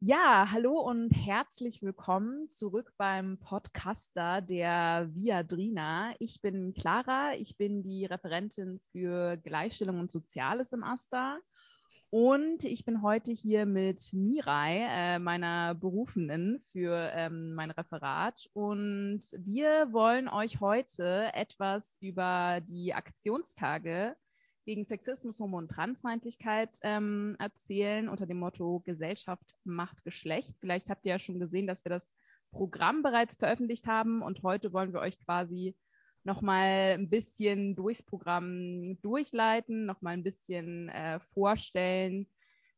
Ja, hallo und herzlich willkommen zurück beim Podcaster der Viadrina. Ich bin Clara, ich bin die Referentin für Gleichstellung und Soziales im AStA und ich bin heute hier mit Mirai, äh, meiner Berufenen für ähm, mein Referat. Und wir wollen euch heute etwas über die Aktionstage gegen Sexismus, Homo- und Transfeindlichkeit ähm, erzählen unter dem Motto Gesellschaft macht Geschlecht. Vielleicht habt ihr ja schon gesehen, dass wir das Programm bereits veröffentlicht haben und heute wollen wir euch quasi nochmal ein bisschen durchs Programm durchleiten, nochmal ein bisschen äh, vorstellen,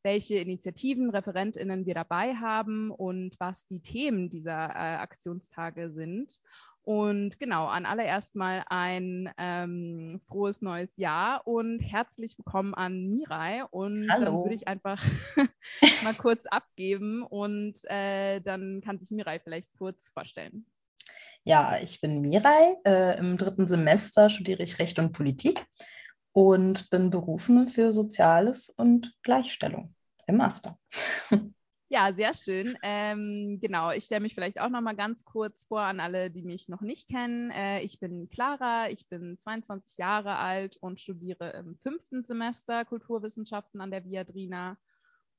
welche Initiativen, ReferentInnen wir dabei haben und was die Themen dieser äh, Aktionstage sind. Und genau, an allererst mal ein ähm, frohes neues Jahr und herzlich willkommen an Mirai. Und Hallo. dann würde ich einfach mal kurz abgeben und äh, dann kann sich Mirai vielleicht kurz vorstellen. Ja, ich bin Mirai. Äh, Im dritten Semester studiere ich Recht und Politik und bin Berufene für Soziales und Gleichstellung im Master. Ja, sehr schön. Ähm, genau, ich stelle mich vielleicht auch noch mal ganz kurz vor an alle, die mich noch nicht kennen. Äh, ich bin Clara, ich bin 22 Jahre alt und studiere im fünften Semester Kulturwissenschaften an der Viadrina.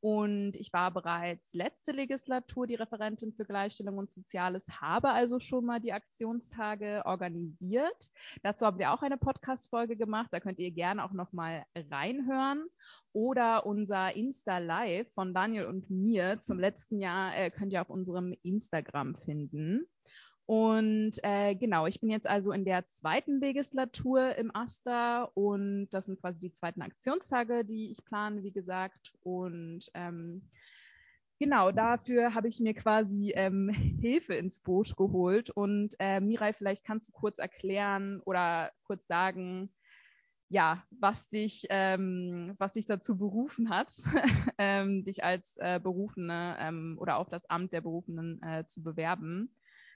Und ich war bereits letzte Legislatur die Referentin für Gleichstellung und Soziales, habe also schon mal die Aktionstage organisiert. Dazu haben wir auch eine Podcast-Folge gemacht. Da könnt ihr gerne auch noch mal reinhören. Oder unser Insta-Live von Daniel und mir zum letzten Jahr äh, könnt ihr auf unserem Instagram finden. Und äh, genau, ich bin jetzt also in der zweiten Legislatur im AStA und das sind quasi die zweiten Aktionstage, die ich plane, wie gesagt. Und ähm, genau, dafür habe ich mir quasi ähm, Hilfe ins Boot geholt. Und äh, Mirai, vielleicht kannst du kurz erklären oder kurz sagen, ja, was dich, ähm, was dich dazu berufen hat, ähm, dich als äh, Berufene ähm, oder auf das Amt der Berufenen äh, zu bewerben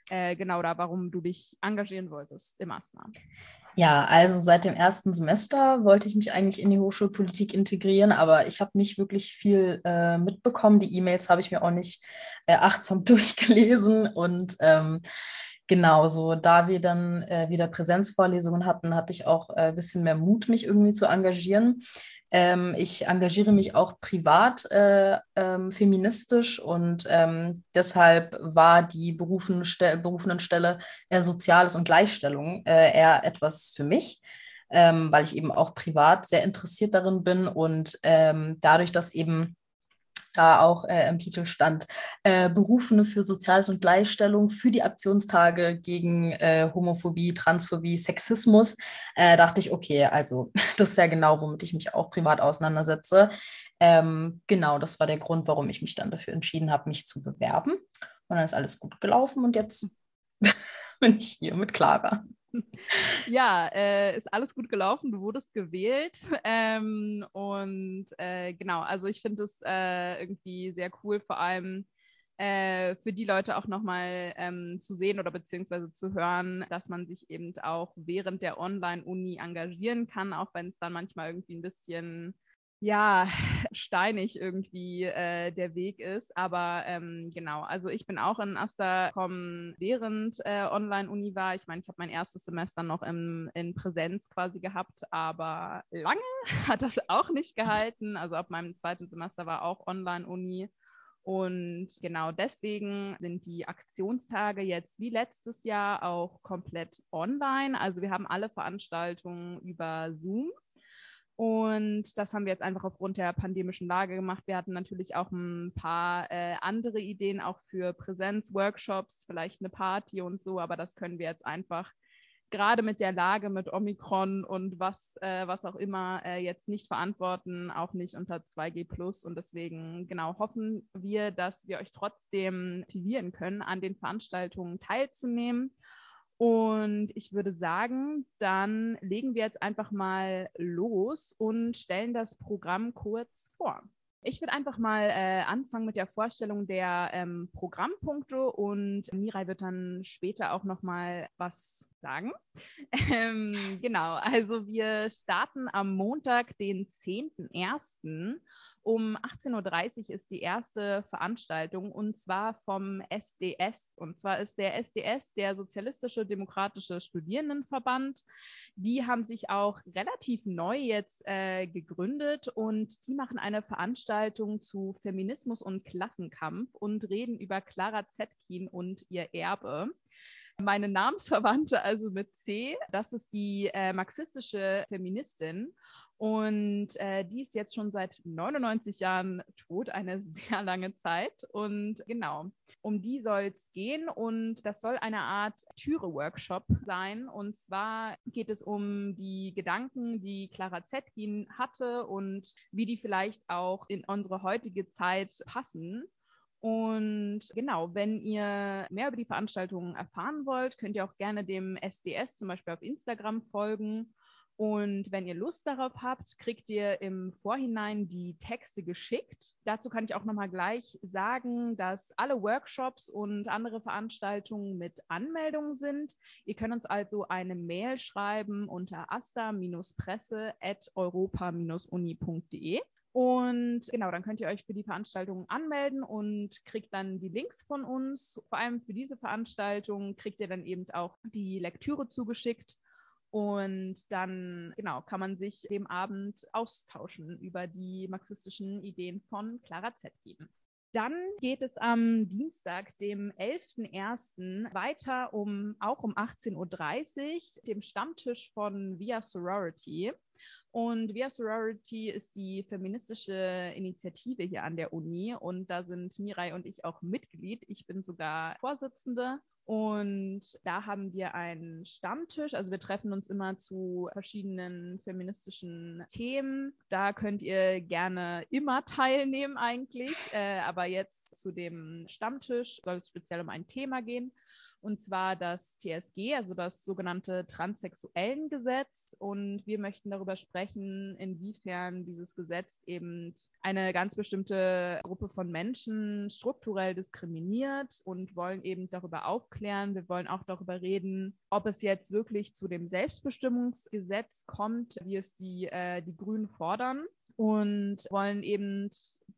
äh, genau da, warum du dich engagieren wolltest im ASNA. Ja, also seit dem ersten Semester wollte ich mich eigentlich in die Hochschulpolitik integrieren, aber ich habe nicht wirklich viel äh, mitbekommen. Die E-Mails habe ich mir auch nicht äh, achtsam durchgelesen und ähm, Genau, so da wir dann äh, wieder Präsenzvorlesungen hatten, hatte ich auch äh, ein bisschen mehr Mut, mich irgendwie zu engagieren. Ähm, ich engagiere mich auch privat äh, ähm, feministisch und ähm, deshalb war die Berufenste Berufenenstelle äh, Soziales und Gleichstellung äh, eher etwas für mich. Ähm, weil ich eben auch privat sehr interessiert darin bin und ähm, dadurch, dass eben da auch äh, im Titel stand, äh, Berufene für Soziales und Gleichstellung für die Aktionstage gegen äh, Homophobie, Transphobie, Sexismus, äh, dachte ich, okay, also das ist ja genau, womit ich mich auch privat auseinandersetze. Ähm, genau, das war der Grund, warum ich mich dann dafür entschieden habe, mich zu bewerben. Und dann ist alles gut gelaufen und jetzt bin ich hier mit Clara. Ja, äh, ist alles gut gelaufen. Du wurdest gewählt. Ähm, und äh, genau, also ich finde es äh, irgendwie sehr cool, vor allem äh, für die Leute auch nochmal ähm, zu sehen oder beziehungsweise zu hören, dass man sich eben auch während der Online-Uni engagieren kann, auch wenn es dann manchmal irgendwie ein bisschen ja, steinig irgendwie äh, der Weg ist. Aber ähm, genau, also ich bin auch in Asta gekommen, während äh, Online-Uni war. Ich meine, ich habe mein erstes Semester noch im, in Präsenz quasi gehabt, aber lange hat das auch nicht gehalten. Also ab meinem zweiten Semester war auch Online-Uni. Und genau deswegen sind die Aktionstage jetzt wie letztes Jahr auch komplett online. Also wir haben alle Veranstaltungen über Zoom. Und das haben wir jetzt einfach aufgrund der pandemischen Lage gemacht. Wir hatten natürlich auch ein paar äh, andere Ideen, auch für Präsenzworkshops, vielleicht eine Party und so, aber das können wir jetzt einfach gerade mit der Lage mit Omikron und was, äh, was auch immer äh, jetzt nicht verantworten, auch nicht unter 2G Plus. Und deswegen genau hoffen wir, dass wir euch trotzdem motivieren können, an den Veranstaltungen teilzunehmen. Und ich würde sagen, dann legen wir jetzt einfach mal los und stellen das Programm kurz vor. Ich würde einfach mal äh, anfangen mit der Vorstellung der ähm, Programmpunkte und Mirai wird dann später auch noch mal was sagen. Ähm, genau, also wir starten am Montag, den 10.01 Um 18.30 Uhr ist die erste Veranstaltung und zwar vom SDS. Und zwar ist der SDS der Sozialistische Demokratische Studierendenverband. Die haben sich auch relativ neu jetzt äh, gegründet und die machen eine Veranstaltung zu Feminismus und Klassenkampf und reden über Clara Zetkin und ihr Erbe meine Namensverwandte, also mit C. Das ist die äh, marxistische Feministin. Und äh, die ist jetzt schon seit 99 Jahren tot, eine sehr lange Zeit. Und genau, um die soll es gehen. Und das soll eine Art Türe-Workshop sein. Und zwar geht es um die Gedanken, die Clara Zetkin hatte und wie die vielleicht auch in unsere heutige Zeit passen. Und genau, wenn ihr mehr über die Veranstaltungen erfahren wollt, könnt ihr auch gerne dem SDS zum Beispiel auf Instagram folgen. Und wenn ihr Lust darauf habt, kriegt ihr im Vorhinein die Texte geschickt. Dazu kann ich auch nochmal gleich sagen, dass alle Workshops und andere Veranstaltungen mit Anmeldungen sind. Ihr könnt uns also eine Mail schreiben unter asta-presse.europa-uni.de. Und genau, dann könnt ihr euch für die Veranstaltung anmelden und kriegt dann die Links von uns. Vor allem für diese Veranstaltung kriegt ihr dann eben auch die Lektüre zugeschickt und dann, genau, kann man sich dem Abend austauschen über die marxistischen Ideen von Clara Zetkin. Dann geht es am Dienstag, dem 11.01. weiter um auch um 18.30 Uhr, dem Stammtisch von Via Sorority. Und Via Sorority ist die feministische Initiative hier an der Uni und da sind Mirai und ich auch Mitglied. Ich bin sogar Vorsitzende und da haben wir einen Stammtisch. Also wir treffen uns immer zu verschiedenen feministischen Themen. Da könnt ihr gerne immer teilnehmen eigentlich. Äh, aber jetzt zu dem Stammtisch soll es speziell um ein Thema gehen und zwar das TSG, also das sogenannte Transsexuellengesetz. Und wir möchten darüber sprechen, inwiefern dieses Gesetz eben eine ganz bestimmte Gruppe von Menschen strukturell diskriminiert und wollen eben darüber aufklären. Wir wollen auch darüber reden, ob es jetzt wirklich zu dem Selbstbestimmungsgesetz kommt, wie es die, äh, die Grünen fordern und wollen eben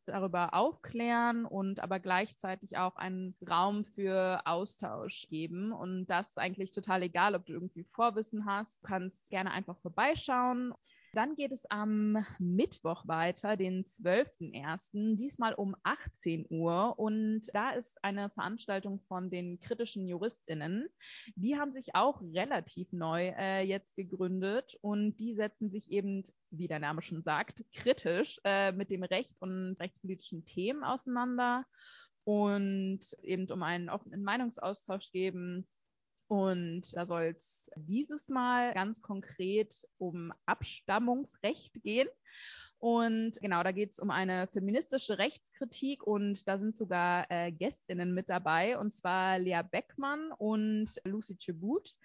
darüber aufklären und aber gleichzeitig auch einen Raum für Austausch geben. Und das ist eigentlich total egal, ob du irgendwie Vorwissen hast. Du kannst gerne einfach vorbeischauen. Dann geht es am Mittwoch weiter, den 12.01., diesmal um 18 Uhr. Und da ist eine Veranstaltung von den kritischen JuristInnen. Die haben sich auch relativ neu äh, jetzt gegründet und die setzen sich eben, wie der Name schon sagt, kritisch äh, mit dem Recht und rechtspolitischen Themen auseinander und eben um einen offenen Meinungsaustausch geben und da soll es dieses Mal ganz konkret um Abstammungsrecht gehen. Und genau, da geht es um eine feministische Rechtskritik und da sind sogar äh, Gästinnen mit dabei, und zwar Lea Beckmann und Lucy Chebut.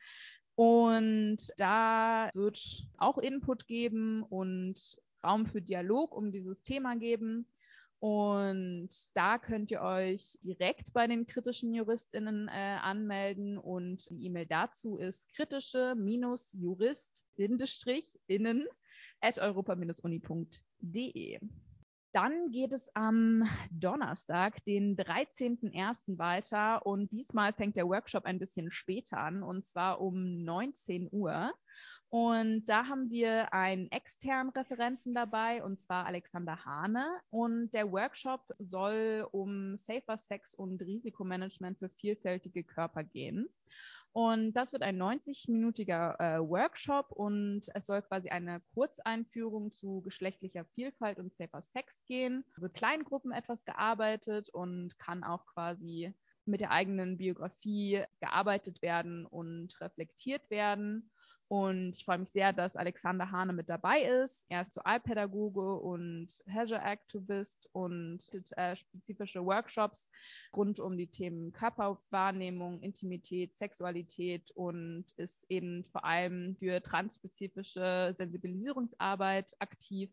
Und da wird auch Input geben und Raum für Dialog um dieses Thema geben. Und da könnt ihr euch direkt bei den kritischen JuristInnen äh, anmelden. Und die E-Mail dazu ist kritische-jurist-innen at europa-uni.de. Dann geht es am Donnerstag, den 13.01. weiter und diesmal fängt der Workshop ein bisschen später an und zwar um 19 Uhr. Und da haben wir einen externen Referenten dabei, und zwar Alexander Hane. Und der Workshop soll um Safer Sex und Risikomanagement für vielfältige Körper gehen. Und das wird ein 90-minütiger äh, Workshop und es soll quasi eine Kurzeinführung zu geschlechtlicher Vielfalt und Safer Sex gehen. Mit Kleingruppen etwas gearbeitet und kann auch quasi mit der eigenen Biografie gearbeitet werden und reflektiert werden. Und ich freue mich sehr, dass Alexander Hane mit dabei ist. Er ist Dualpädagoge und Hazard-Aktivist und äh, spezifische Workshops rund um die Themen Körperwahrnehmung, Intimität, Sexualität und ist eben vor allem für transspezifische Sensibilisierungsarbeit aktiv.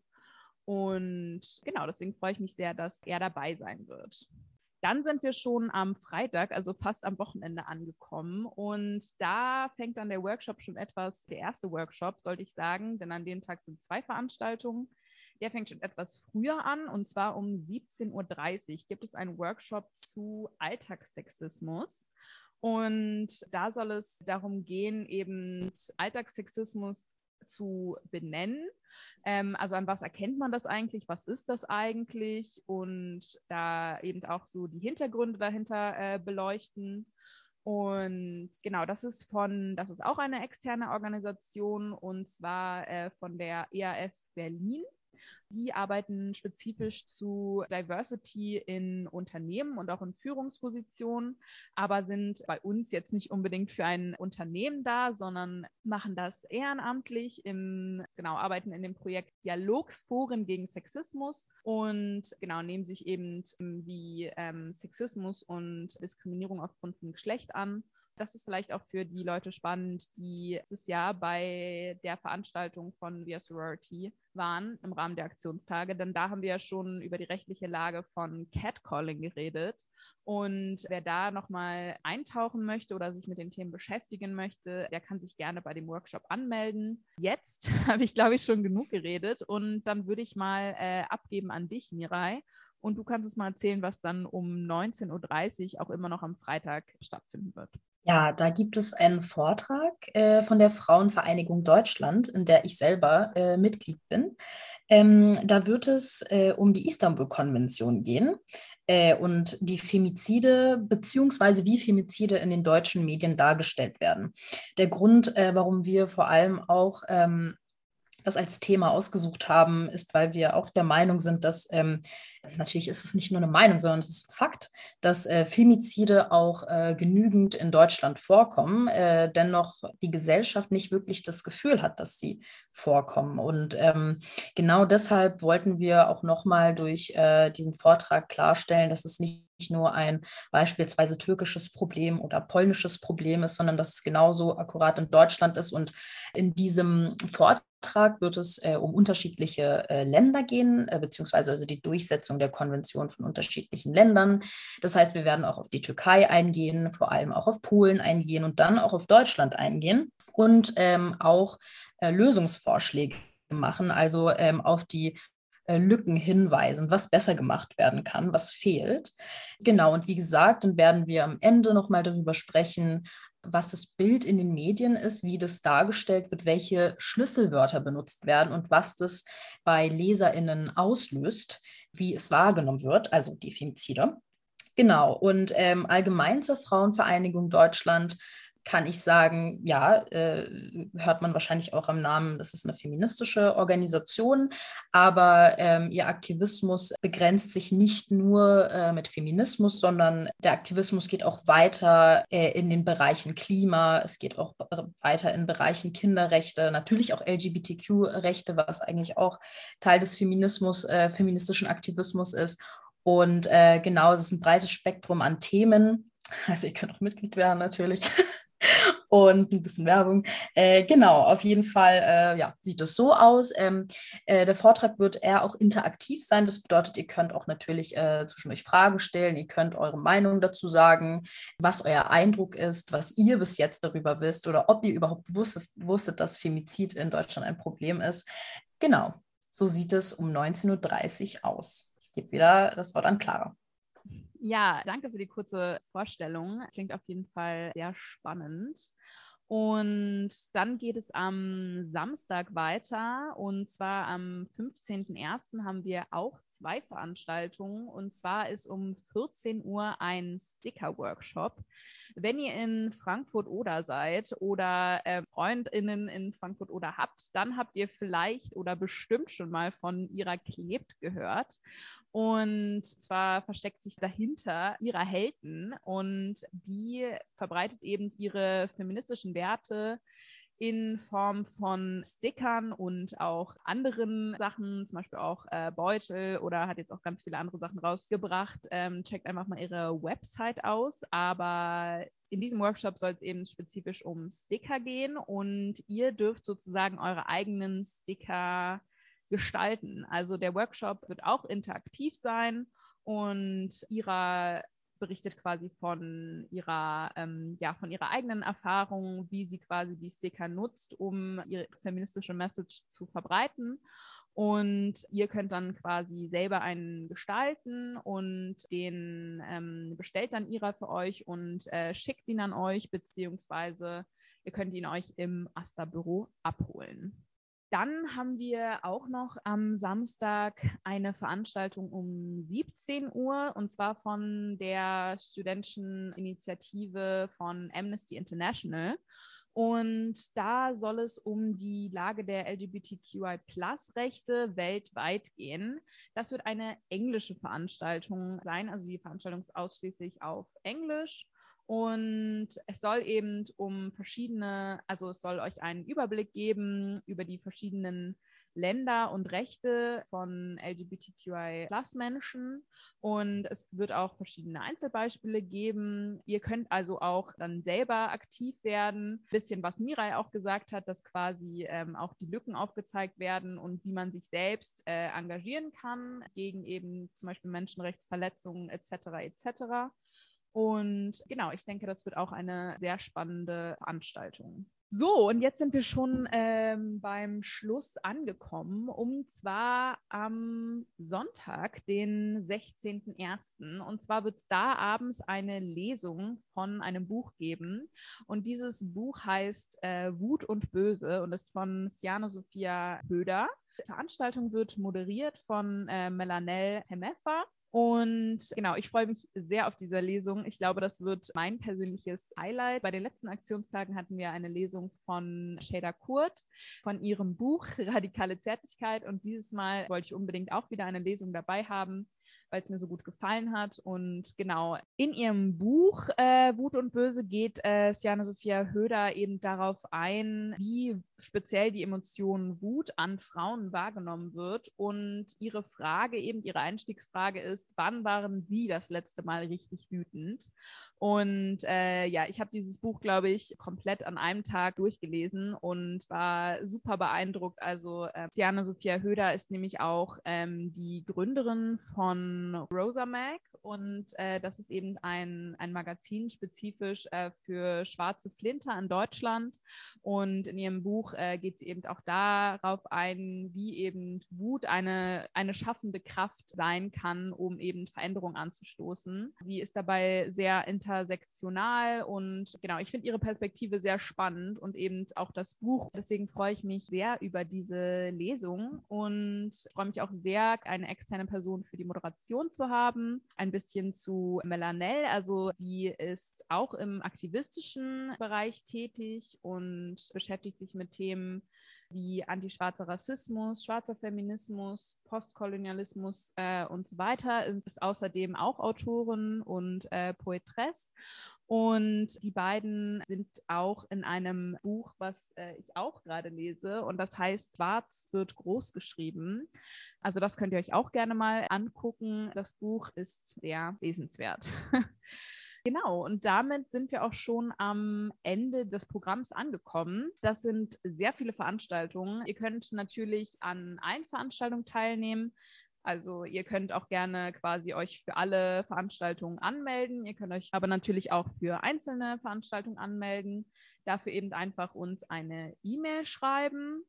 Und genau, deswegen freue ich mich sehr, dass er dabei sein wird. Dann sind wir schon am Freitag, also fast am Wochenende angekommen. Und da fängt dann der Workshop schon etwas, der erste Workshop, sollte ich sagen, denn an dem Tag sind zwei Veranstaltungen. Der fängt schon etwas früher an und zwar um 17.30 Uhr gibt es einen Workshop zu Alltagssexismus. Und da soll es darum gehen, eben Alltagssexismus zu benennen. Ähm, also an was erkennt man das eigentlich? Was ist das eigentlich? Und da eben auch so die Hintergründe dahinter äh, beleuchten. Und genau, das ist von, das ist auch eine externe Organisation und zwar äh, von der EAF Berlin. Die arbeiten spezifisch zu Diversity in Unternehmen und auch in Führungspositionen, aber sind bei uns jetzt nicht unbedingt für ein Unternehmen da, sondern machen das ehrenamtlich im, genau, arbeiten in dem Projekt Dialogsforen gegen Sexismus und genau, nehmen sich eben wie ähm, Sexismus und Diskriminierung aufgrund von Geschlecht an. Das ist vielleicht auch für die Leute spannend, die dieses Jahr bei der Veranstaltung von Via Sorority waren im Rahmen der Aktionstage, denn da haben wir ja schon über die rechtliche Lage von Catcalling geredet. Und wer da nochmal eintauchen möchte oder sich mit den Themen beschäftigen möchte, der kann sich gerne bei dem Workshop anmelden. Jetzt habe ich, glaube ich, schon genug geredet und dann würde ich mal äh, abgeben an dich, Mirai. Und du kannst uns mal erzählen, was dann um 19.30 Uhr auch immer noch am Freitag stattfinden wird. Ja, da gibt es einen Vortrag äh, von der Frauenvereinigung Deutschland, in der ich selber äh, Mitglied bin. Ähm, da wird es äh, um die Istanbul-Konvention gehen äh, und die Femizide beziehungsweise wie Femizide in den deutschen Medien dargestellt werden. Der Grund, äh, warum wir vor allem auch ähm, das als Thema ausgesucht haben, ist, weil wir auch der Meinung sind, dass ähm, natürlich ist es nicht nur eine Meinung, sondern es ist ein Fakt, dass äh, Femizide auch äh, genügend in Deutschland vorkommen, äh, dennoch die Gesellschaft nicht wirklich das Gefühl hat, dass sie vorkommen. Und ähm, genau deshalb wollten wir auch nochmal durch äh, diesen Vortrag klarstellen, dass es nicht nur ein beispielsweise türkisches Problem oder polnisches Problem ist, sondern dass es genauso akkurat in Deutschland ist. Und in diesem Vortrag Vortrag wird es äh, um unterschiedliche äh, Länder gehen, äh, beziehungsweise also die Durchsetzung der Konvention von unterschiedlichen Ländern. Das heißt, wir werden auch auf die Türkei eingehen, vor allem auch auf Polen eingehen und dann auch auf Deutschland eingehen und ähm, auch äh, Lösungsvorschläge machen, also ähm, auf die äh, Lücken hinweisen, was besser gemacht werden kann, was fehlt. Genau, und wie gesagt, dann werden wir am Ende nochmal darüber sprechen, was das Bild in den Medien ist, wie das dargestellt wird, welche Schlüsselwörter benutzt werden und was das bei LeserInnen auslöst, wie es wahrgenommen wird, also die Femizide. Genau, und ähm, allgemein zur Frauenvereinigung Deutschland kann ich sagen, ja, äh, hört man wahrscheinlich auch am Namen, das ist eine feministische Organisation, aber ähm, ihr Aktivismus begrenzt sich nicht nur äh, mit Feminismus, sondern der Aktivismus geht auch weiter äh, in den Bereichen Klima, es geht auch weiter in Bereichen Kinderrechte, natürlich auch LGBTQ-Rechte, was eigentlich auch Teil des Feminismus, äh, feministischen Aktivismus ist. Und äh, genau, es ist ein breites Spektrum an Themen. Also ihr könnt auch Mitglied werden natürlich. und ein bisschen Werbung. Äh, genau, auf jeden Fall äh, ja, sieht es so aus. Ähm, äh, der Vortrag wird eher auch interaktiv sein. Das bedeutet, ihr könnt auch natürlich äh, zwischendurch Fragen stellen. Ihr könnt eure Meinung dazu sagen, was euer Eindruck ist, was ihr bis jetzt darüber wisst oder ob ihr überhaupt wusstet, wusstet dass Femizid in Deutschland ein Problem ist. Genau, so sieht es um 19.30 Uhr aus. Ich gebe wieder das Wort an Clara. Ja, danke für die kurze Vorstellung. Klingt auf jeden Fall sehr spannend. Und dann geht es am Samstag weiter. Und zwar am 15.01. haben wir auch zwei Veranstaltungen. Und zwar ist um 14 Uhr ein Sticker-Workshop. Wenn ihr in Frankfurt oder seid oder äh, FreundInnen in Frankfurt oder habt, dann habt ihr vielleicht oder bestimmt schon mal von ihrer Klebt gehört. Und zwar versteckt sich dahinter ihrer Helden und die verbreitet eben ihre feministischen Werte in Form von Stickern und auch anderen Sachen, zum Beispiel auch äh, Beutel oder hat jetzt auch ganz viele andere Sachen rausgebracht. Ähm, checkt einfach mal ihre Website aus. Aber in diesem Workshop soll es eben spezifisch um Sticker gehen und ihr dürft sozusagen eure eigenen Sticker gestalten. Also der Workshop wird auch interaktiv sein und Ira berichtet quasi von ihrer, ähm, ja, von ihrer eigenen Erfahrung, wie sie quasi die Sticker nutzt, um ihre feministische Message zu verbreiten. Und ihr könnt dann quasi selber einen gestalten und den ähm, bestellt dann Ira für euch und äh, schickt ihn an euch, beziehungsweise ihr könnt ihn euch im Asta-Büro abholen. Dann haben wir auch noch am Samstag eine Veranstaltung um 17 Uhr und zwar von der studentischen Initiative von Amnesty International. Und da soll es um die Lage der LGBTQI-Plus-Rechte weltweit gehen. Das wird eine englische Veranstaltung sein. Also die Veranstaltung ist ausschließlich auf Englisch. Und es soll eben um verschiedene, also es soll euch einen Überblick geben über die verschiedenen Länder und Rechte von LGBTQI-Plus-Menschen. Und es wird auch verschiedene Einzelbeispiele geben. Ihr könnt also auch dann selber aktiv werden. Ein bisschen, was Mirai auch gesagt hat, dass quasi ähm, auch die Lücken aufgezeigt werden und wie man sich selbst äh, engagieren kann gegen eben zum Beispiel Menschenrechtsverletzungen etc. etc. Und genau, ich denke, das wird auch eine sehr spannende Veranstaltung. So, und jetzt sind wir schon ähm, beim Schluss angekommen. Und zwar am Sonntag, den 16.01. Und zwar wird es da abends eine Lesung von einem Buch geben. Und dieses Buch heißt äh, Wut und Böse und ist von Siano Sophia Höder. Die Veranstaltung wird moderiert von äh, Melanel Hemefa. Und genau, ich freue mich sehr auf diese Lesung. Ich glaube, das wird mein persönliches Highlight. Bei den letzten Aktionstagen hatten wir eine Lesung von Shada Kurt von ihrem Buch Radikale Zärtlichkeit. Und dieses Mal wollte ich unbedingt auch wieder eine Lesung dabei haben weil es mir so gut gefallen hat. Und genau, in ihrem Buch äh, Wut und Böse geht äh, Siane Sophia Höder eben darauf ein, wie speziell die Emotion Wut an Frauen wahrgenommen wird. Und ihre Frage, eben ihre Einstiegsfrage ist, wann waren Sie das letzte Mal richtig wütend? Und äh, ja, ich habe dieses Buch, glaube ich, komplett an einem Tag durchgelesen und war super beeindruckt. Also äh, Diana Sophia Höder ist nämlich auch ähm, die Gründerin von Rosa Mag und äh, das ist eben ein, ein Magazin spezifisch äh, für schwarze Flinter in Deutschland. Und in ihrem Buch äh, geht sie eben auch darauf ein, wie eben Wut eine, eine schaffende Kraft sein kann, um eben Veränderungen anzustoßen. Sie ist dabei sehr inter intersektional und genau, ich finde ihre Perspektive sehr spannend und eben auch das Buch. Deswegen freue ich mich sehr über diese Lesung und freue mich auch sehr, eine externe Person für die Moderation zu haben. Ein bisschen zu Melanel, also sie ist auch im aktivistischen Bereich tätig und beschäftigt sich mit Themen wie antischwarzer Rassismus, schwarzer Feminismus, Postkolonialismus äh, und so weiter. Ist außerdem auch Autorin und äh, Poetress. Und die beiden sind auch in einem Buch, was äh, ich auch gerade lese, und das heißt Schwarz wird groß geschrieben. Also das könnt ihr euch auch gerne mal angucken. Das Buch ist sehr lesenswert. Genau, und damit sind wir auch schon am Ende des Programms angekommen. Das sind sehr viele Veranstaltungen. Ihr könnt natürlich an allen Veranstaltungen teilnehmen. Also ihr könnt auch gerne quasi euch für alle Veranstaltungen anmelden. Ihr könnt euch aber natürlich auch für einzelne Veranstaltungen anmelden. Dafür eben einfach uns eine E-Mail schreiben.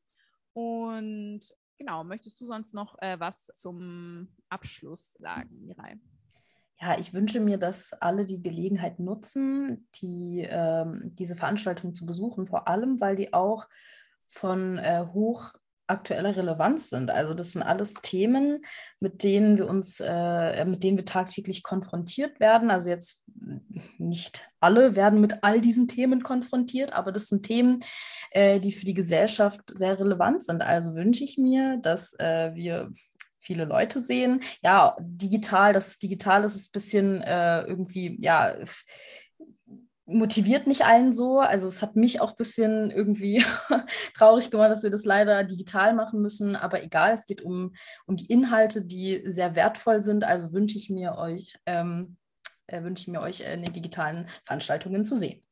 Und genau, möchtest du sonst noch äh, was zum Abschluss sagen, Mirai? Ja, ich wünsche mir, dass alle die Gelegenheit nutzen, die, ähm, diese Veranstaltung zu besuchen, vor allem, weil die auch von äh, hoch aktueller Relevanz sind. Also das sind alles Themen, mit denen wir uns, äh, mit denen wir tagtäglich konfrontiert werden. Also jetzt nicht alle werden mit all diesen Themen konfrontiert, aber das sind Themen, äh, die für die Gesellschaft sehr relevant sind. Also wünsche ich mir, dass äh, wir viele Leute sehen. Ja, digital, das digital ist ein bisschen äh, irgendwie, ja, motiviert nicht allen so. Also es hat mich auch ein bisschen irgendwie traurig gemacht, dass wir das leider digital machen müssen. Aber egal, es geht um, um die Inhalte, die sehr wertvoll sind. Also wünsche ich mir euch, ähm, äh, wünsche ich mir euch äh, in den digitalen Veranstaltungen zu sehen.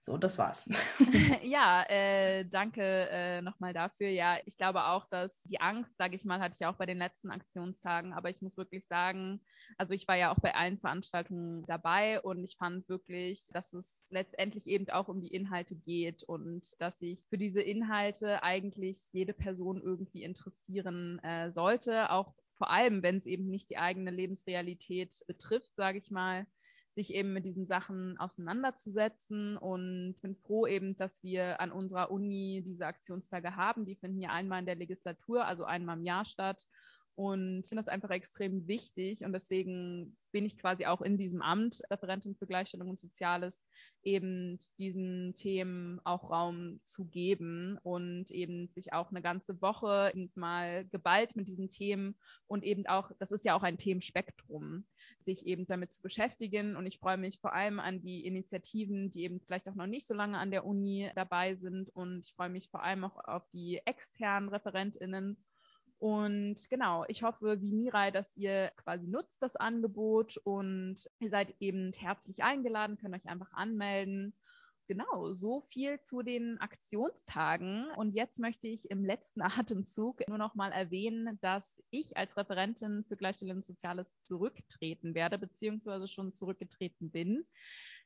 So, das war's. ja, äh, danke äh, nochmal dafür. Ja, ich glaube auch, dass die Angst, sage ich mal, hatte ich auch bei den letzten Aktionstagen, aber ich muss wirklich sagen, also ich war ja auch bei allen Veranstaltungen dabei und ich fand wirklich, dass es letztendlich eben auch um die Inhalte geht und dass sich für diese Inhalte eigentlich jede Person irgendwie interessieren äh, sollte, auch vor allem, wenn es eben nicht die eigene Lebensrealität betrifft, sage ich mal sich eben mit diesen Sachen auseinanderzusetzen. Und ich bin froh eben, dass wir an unserer Uni diese Aktionstage haben. Die finden ja einmal in der Legislatur, also einmal im Jahr statt. Und ich finde das einfach extrem wichtig und deswegen bin ich quasi auch in diesem Amt Referentin für Gleichstellung und Soziales, eben diesen Themen auch Raum zu geben und eben sich auch eine ganze Woche mal geballt mit diesen Themen und eben auch, das ist ja auch ein Themenspektrum, sich eben damit zu beschäftigen. Und ich freue mich vor allem an die Initiativen, die eben vielleicht auch noch nicht so lange an der Uni dabei sind. Und ich freue mich vor allem auch auf die externen ReferentInnen und genau, ich hoffe, wie Mirai, dass ihr quasi nutzt das Angebot und ihr seid eben herzlich eingeladen, könnt euch einfach anmelden. Genau, so viel zu den Aktionstagen. Und jetzt möchte ich im letzten Atemzug nur noch mal erwähnen, dass ich als Referentin für Gleichstellung und Soziales zurücktreten werde, beziehungsweise schon zurückgetreten bin.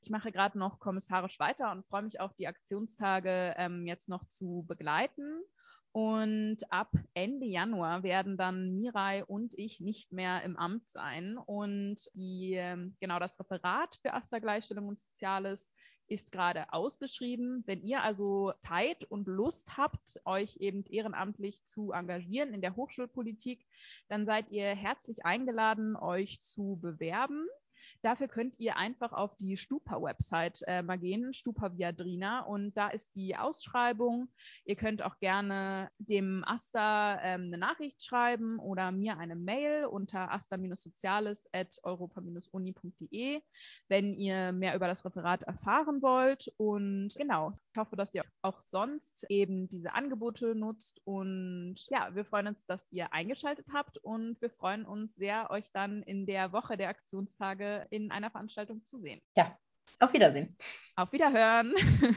Ich mache gerade noch kommissarisch weiter und freue mich auch, die Aktionstage ähm, jetzt noch zu begleiten. Und ab Ende Januar werden dann Mirai und ich nicht mehr im Amt sein. Und die, ähm, genau das Referat für Asta Gleichstellung und Soziales ist gerade ausgeschrieben. Wenn ihr also Zeit und Lust habt, euch eben ehrenamtlich zu engagieren in der Hochschulpolitik, dann seid ihr herzlich eingeladen, euch zu bewerben. Dafür könnt ihr einfach auf die Stupa-Website äh, mal gehen, Stupa Viadrina, und da ist die Ausschreibung. Ihr könnt auch gerne dem Asta ähm, eine Nachricht schreiben oder mir eine Mail unter asta-soziales.europa-uni.de, wenn ihr mehr über das Referat erfahren wollt. Und genau, ich hoffe, dass ihr auch sonst eben diese Angebote nutzt. Und ja, wir freuen uns, dass ihr eingeschaltet habt und wir freuen uns sehr, euch dann in der Woche der Aktionstage in einer Veranstaltung zu sehen. Ja, auf Wiedersehen. Auf Wiederhören.